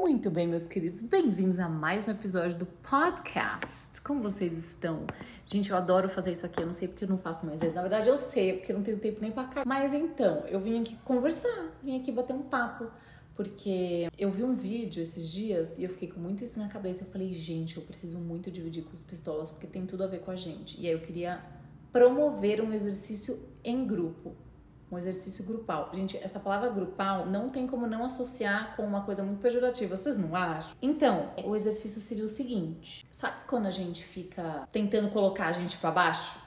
Muito bem, meus queridos, bem-vindos a mais um episódio do podcast. Como vocês estão? Gente, eu adoro fazer isso aqui, eu não sei porque eu não faço mais vezes. Na verdade, eu sei, porque eu não tenho tempo nem pra cá. Mas então, eu vim aqui conversar, vim aqui bater um papo. Porque eu vi um vídeo esses dias e eu fiquei com muito isso na cabeça. Eu falei, gente, eu preciso muito dividir com os pistolas, porque tem tudo a ver com a gente. E aí eu queria promover um exercício em grupo um exercício grupal. Gente, essa palavra grupal não tem como não associar com uma coisa muito pejorativa, vocês não acham? Então, o exercício seria o seguinte: sabe quando a gente fica tentando colocar a gente para baixo?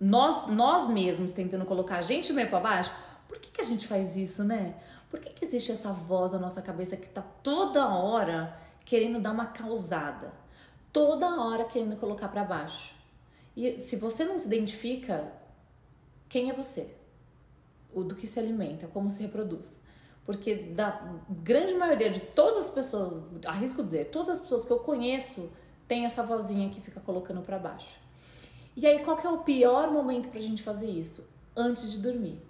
Nós, nós mesmos tentando colocar a gente meio para baixo? Por que, que a gente faz isso, né? Por que, que existe essa voz na nossa cabeça que tá toda hora querendo dar uma causada? Toda hora querendo colocar para baixo. E se você não se identifica, quem é você? o do que se alimenta, como se reproduz. Porque da grande maioria de todas as pessoas, arrisco dizer, todas as pessoas que eu conheço tem essa vozinha que fica colocando para baixo. E aí, qual que é o pior momento pra gente fazer isso? Antes de dormir.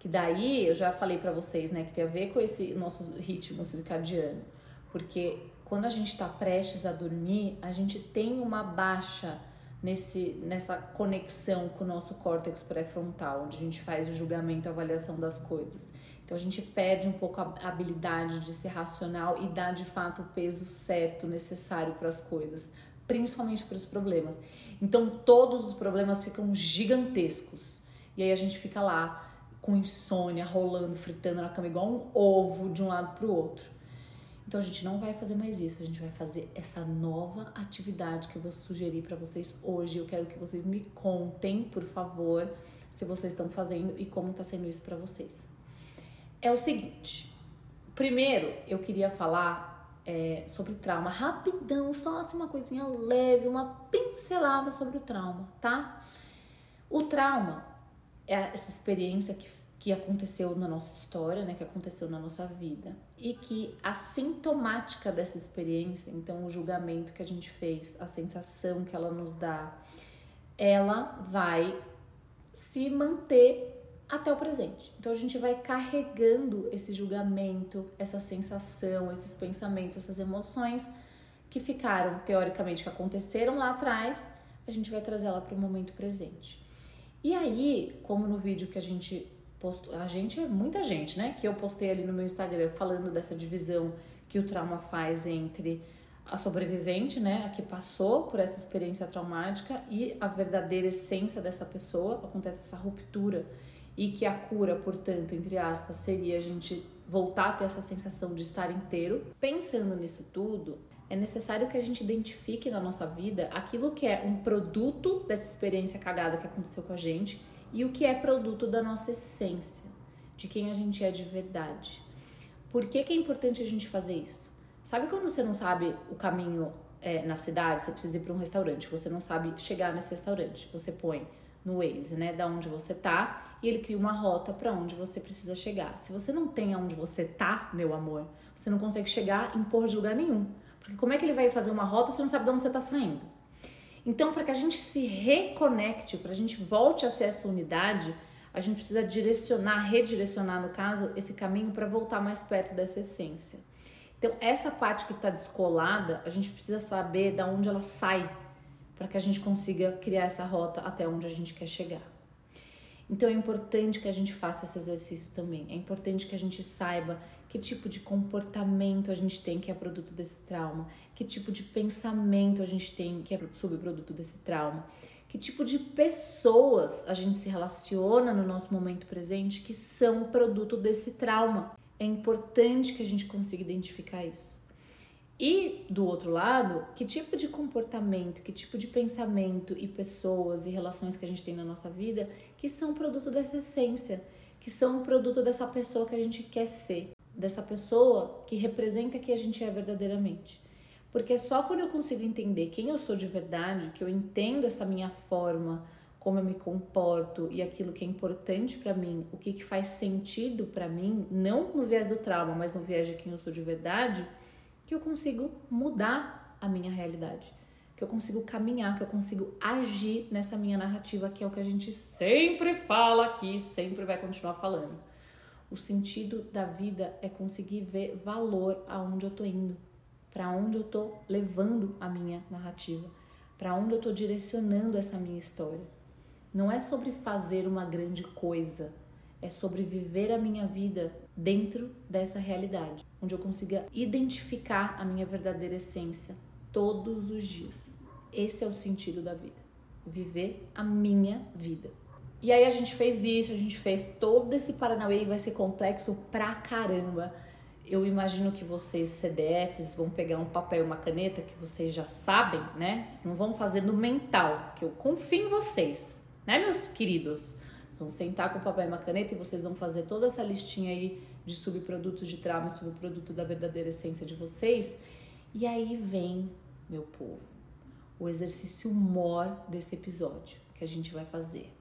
Que daí, eu já falei para vocês, né, que tem a ver com esse nosso ritmo circadiano. Porque quando a gente está prestes a dormir, a gente tem uma baixa nesse, nessa conexão com o nosso córtex pré-frontal, onde a gente faz o julgamento, a avaliação das coisas. Então a gente perde um pouco a habilidade de ser racional e dar de fato o peso certo necessário para as coisas, principalmente para os problemas. Então todos os problemas ficam gigantescos. E aí a gente fica lá com insônia, rolando, fritando na cama igual um ovo de um lado para o outro. Então a gente não vai fazer mais isso, a gente vai fazer essa nova atividade que eu vou sugerir para vocês hoje. Eu quero que vocês me contem, por favor, se vocês estão fazendo e como está sendo isso para vocês. É o seguinte, primeiro eu queria falar é, sobre trauma, rapidão, só assim uma coisinha leve, uma pincelada sobre o trauma, tá? O trauma essa experiência que que aconteceu na nossa história, né, que aconteceu na nossa vida, e que a sintomática dessa experiência, então o julgamento que a gente fez, a sensação que ela nos dá, ela vai se manter até o presente. Então a gente vai carregando esse julgamento, essa sensação, esses pensamentos, essas emoções que ficaram teoricamente que aconteceram lá atrás, a gente vai trazer ela para o momento presente. E aí, como no vídeo que a gente posto, a gente é muita gente, né? Que eu postei ali no meu Instagram falando dessa divisão que o trauma faz entre a sobrevivente, né, a que passou por essa experiência traumática e a verdadeira essência dessa pessoa, acontece essa ruptura e que a cura, portanto, entre aspas, seria a gente voltar a ter essa sensação de estar inteiro. Pensando nisso tudo, é necessário que a gente identifique na nossa vida aquilo que é um produto dessa experiência cagada que aconteceu com a gente e o que é produto da nossa essência, de quem a gente é de verdade. Por que, que é importante a gente fazer isso? Sabe quando você não sabe o caminho é, na cidade, você precisa ir para um restaurante, você não sabe chegar nesse restaurante, você põe no Waze, né, da onde você tá, e ele cria uma rota para onde você precisa chegar. Se você não tem aonde você tá, meu amor, você não consegue chegar em porra de lugar nenhum. Porque como é que ele vai fazer uma rota se não sabe de onde você tá saindo? Então, para que a gente se reconecte, para a gente volte a ser essa unidade, a gente precisa direcionar, redirecionar, no caso, esse caminho para voltar mais perto dessa essência. Então, essa parte que está descolada, a gente precisa saber da onde ela sai, para que a gente consiga criar essa rota até onde a gente quer chegar. Então, é importante que a gente faça esse exercício também. É importante que a gente saiba que tipo de comportamento a gente tem que é produto desse trauma, que tipo de pensamento a gente tem que é subproduto desse trauma, que tipo de pessoas a gente se relaciona no nosso momento presente que são produto desse trauma. É importante que a gente consiga identificar isso. E do outro lado, que tipo de comportamento, que tipo de pensamento e pessoas e relações que a gente tem na nossa vida que são produto dessa essência, que são produto dessa pessoa que a gente quer ser dessa pessoa que representa quem a gente é verdadeiramente. Porque é só quando eu consigo entender quem eu sou de verdade, que eu entendo essa minha forma, como eu me comporto e aquilo que é importante para mim, o que, que faz sentido para mim, não no viés do trauma, mas no viés de quem eu sou de verdade, que eu consigo mudar a minha realidade, que eu consigo caminhar, que eu consigo agir nessa minha narrativa, que é o que a gente sempre fala aqui, sempre vai continuar falando. O sentido da vida é conseguir ver valor aonde eu tô indo, para onde eu tô levando a minha narrativa, para onde eu tô direcionando essa minha história. Não é sobre fazer uma grande coisa, é sobre viver a minha vida dentro dessa realidade, onde eu consiga identificar a minha verdadeira essência, todos os dias. Esse é o sentido da vida. Viver a minha vida. E aí a gente fez isso, a gente fez todo esse Paranauê e vai ser complexo pra caramba. Eu imagino que vocês, CDFs, vão pegar um papel e uma caneta que vocês já sabem, né? Vocês não vão fazer no mental, que eu confio em vocês, né, meus queridos? Vão sentar com o papel e uma caneta e vocês vão fazer toda essa listinha aí de subprodutos de trauma subproduto da verdadeira essência de vocês. E aí vem meu povo, o exercício mor desse episódio que a gente vai fazer.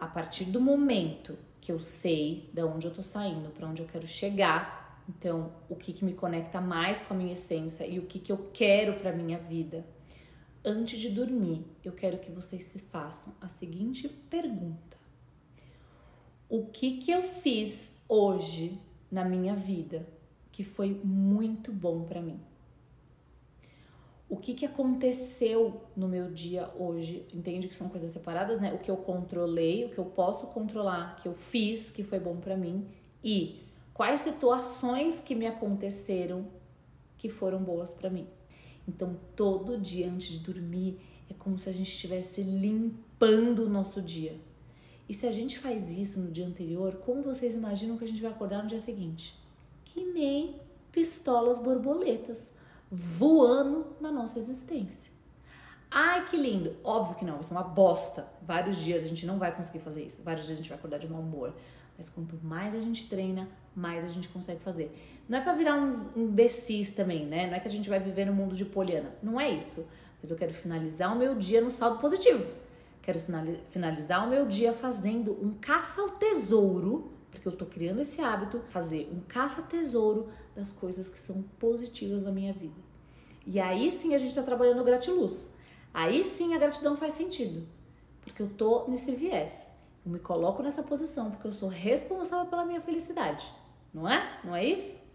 A partir do momento que eu sei de onde eu tô saindo, para onde eu quero chegar, então o que, que me conecta mais com a minha essência e o que, que eu quero para minha vida. Antes de dormir, eu quero que vocês se façam a seguinte pergunta: O que que eu fiz hoje na minha vida que foi muito bom para mim? O que, que aconteceu no meu dia hoje. Entende que são coisas separadas, né? O que eu controlei, o que eu posso controlar, que eu fiz, que foi bom para mim e quais situações que me aconteceram que foram boas para mim. Então, todo dia antes de dormir é como se a gente estivesse limpando o nosso dia. E se a gente faz isso no dia anterior, como vocês imaginam que a gente vai acordar no dia seguinte? Que nem pistolas borboletas voando na nossa existência. Ai, que lindo! Óbvio que não, isso é uma bosta. Vários dias a gente não vai conseguir fazer isso. Vários dias a gente vai acordar de mau humor. Mas quanto mais a gente treina, mais a gente consegue fazer. Não é para virar uns imbecis também, né? Não é que a gente vai viver no mundo de poliana. Não é isso. Mas eu quero finalizar o meu dia no saldo positivo. Quero finalizar o meu dia fazendo um caça ao tesouro porque eu tô criando esse hábito, fazer um caça-tesouro das coisas que são positivas na minha vida. E aí sim a gente tá trabalhando gratiluz. Aí sim a gratidão faz sentido, porque eu tô nesse viés. Eu me coloco nessa posição porque eu sou responsável pela minha felicidade. Não é? Não é isso?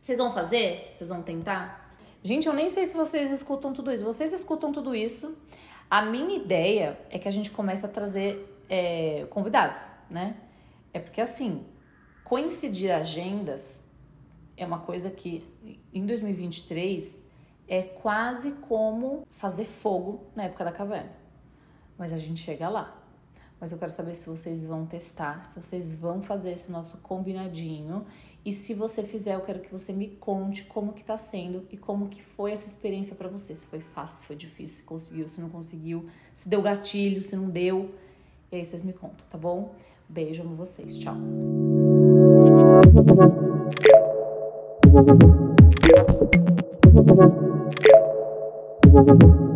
Vocês vão fazer? Vocês vão tentar? Gente, eu nem sei se vocês escutam tudo isso. Vocês escutam tudo isso. A minha ideia é que a gente comece a trazer é, convidados, né? É porque assim, coincidir agendas é uma coisa que em 2023 é quase como fazer fogo na época da caverna. Mas a gente chega lá. Mas eu quero saber se vocês vão testar, se vocês vão fazer esse nosso combinadinho. E se você fizer, eu quero que você me conte como que tá sendo e como que foi essa experiência para você. Se foi fácil, se foi difícil, se conseguiu, se não conseguiu, se deu gatilho, se não deu. E aí vocês me contam, tá bom? Beijo, amo vocês. Tchau. Thank you.